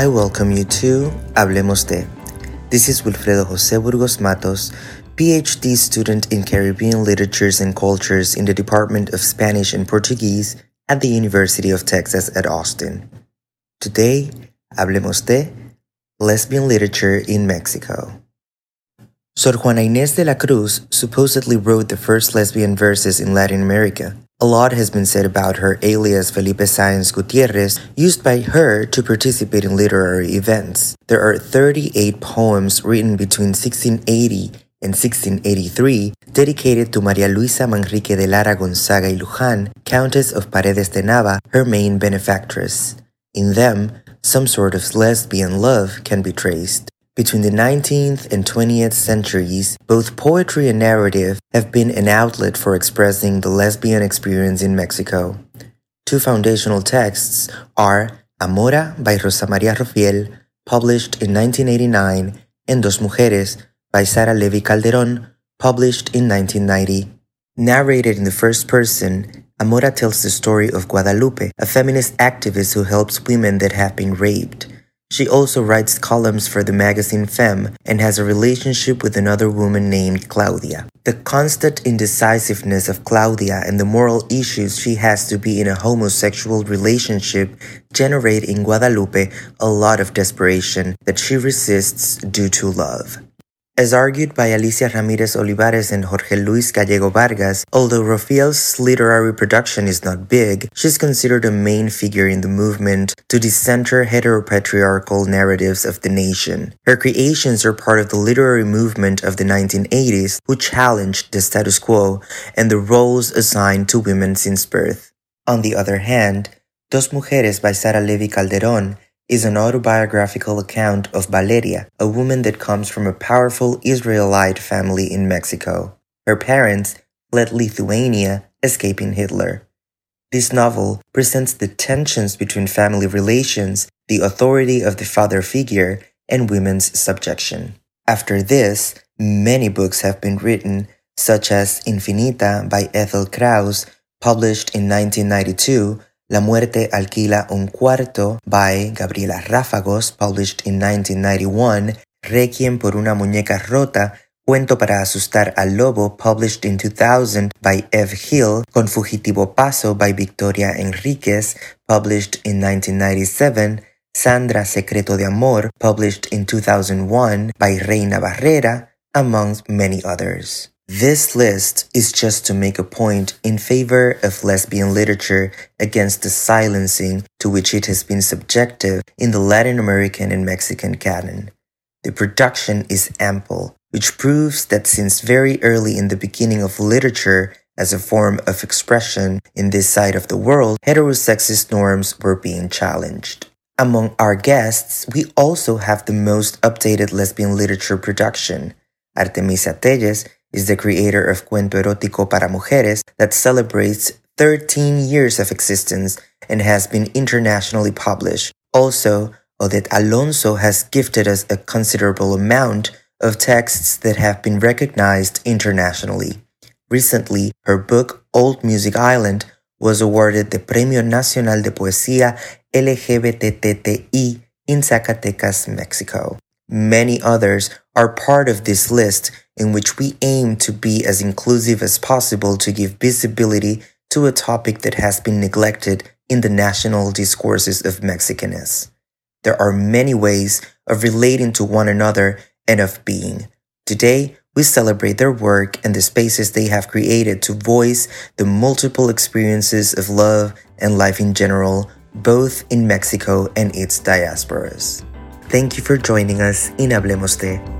I welcome you to Hablemos de. This is Wilfredo Jose Burgos Matos, PhD student in Caribbean Literatures and Cultures in the Department of Spanish and Portuguese at the University of Texas at Austin. Today, Hablemos de Lesbian Literature in Mexico. Sor Juana Inés de la Cruz supposedly wrote the first lesbian verses in Latin America. A lot has been said about her alias Felipe Sáenz Gutierrez, used by her to participate in literary events. There are 38 poems written between 1680 and 1683 dedicated to María Luisa Manrique de Lara Gonzaga y Luján, Countess of Paredes de Nava, her main benefactress. In them, some sort of lesbian love can be traced. Between the 19th and 20th centuries, both poetry and narrative have been an outlet for expressing the lesbian experience in Mexico. Two foundational texts are Amora by Rosa Maria Roffiel, published in 1989, and Dos Mujeres by Sara Levi Calderon, published in 1990. Narrated in the first person, Amora tells the story of Guadalupe, a feminist activist who helps women that have been raped. She also writes columns for the magazine Femme and has a relationship with another woman named Claudia. The constant indecisiveness of Claudia and the moral issues she has to be in a homosexual relationship generate in Guadalupe a lot of desperation that she resists due to love. As argued by Alicia Ramirez Olivares and Jorge Luis Gallego Vargas, although Roffiel's literary production is not big, she's considered a main figure in the movement to decenter heteropatriarchal narratives of the nation. Her creations are part of the literary movement of the 1980s, who challenged the status quo and the roles assigned to women since birth. On the other hand, Dos Mujeres by Sara Levi Calderon is an autobiographical account of Valeria, a woman that comes from a powerful Israelite family in Mexico. Her parents fled Lithuania, escaping Hitler. This novel presents the tensions between family relations, the authority of the father figure, and women's subjection. After this, many books have been written, such as Infinita by Ethel Krauze, published in 1992, La Muerte Alquila un Cuarto by Gabriela Ráfagos, published in 1991, Requiem por una muñeca rota, Cuento para asustar al lobo, published in 2000 by Ev Hill, Con fugitivo paso by Victoria Enriquez, published in 1997, Sandra Secreto de Amor, published in 2001 by Reina Barrera, amongst many others. This list is just to make a point in favor of lesbian literature against the silencing to which it has been subjected in the Latin American and Mexican canon. The production is ample, which proves that since very early in the beginning of literature as a form of expression in this side of the world, heterosexist norms were being challenged. Among our guests, we also have the most updated lesbian literature production. Artemisa Téllez is the creator of Cuento Erótico para Mujeres that celebrates 13 years of existence and has been internationally published. Also, Odette Alonso has gifted us a considerable amount of texts that have been recognized internationally. Recently, her book Old Music Island was awarded the Premio Nacional de Poesía LGBTTI in Zacatecas, Mexico. Many others are part of this list in which we aim to be as inclusive as possible to give visibility to a topic that has been neglected in the national discourses of Mexicanness. There are many ways of relating to one another and of being. Today, we celebrate their work and the spaces they have created to voice the multiple experiences of love and life in general, both in Mexico and its diasporas. Thank you for joining us in Hablemos de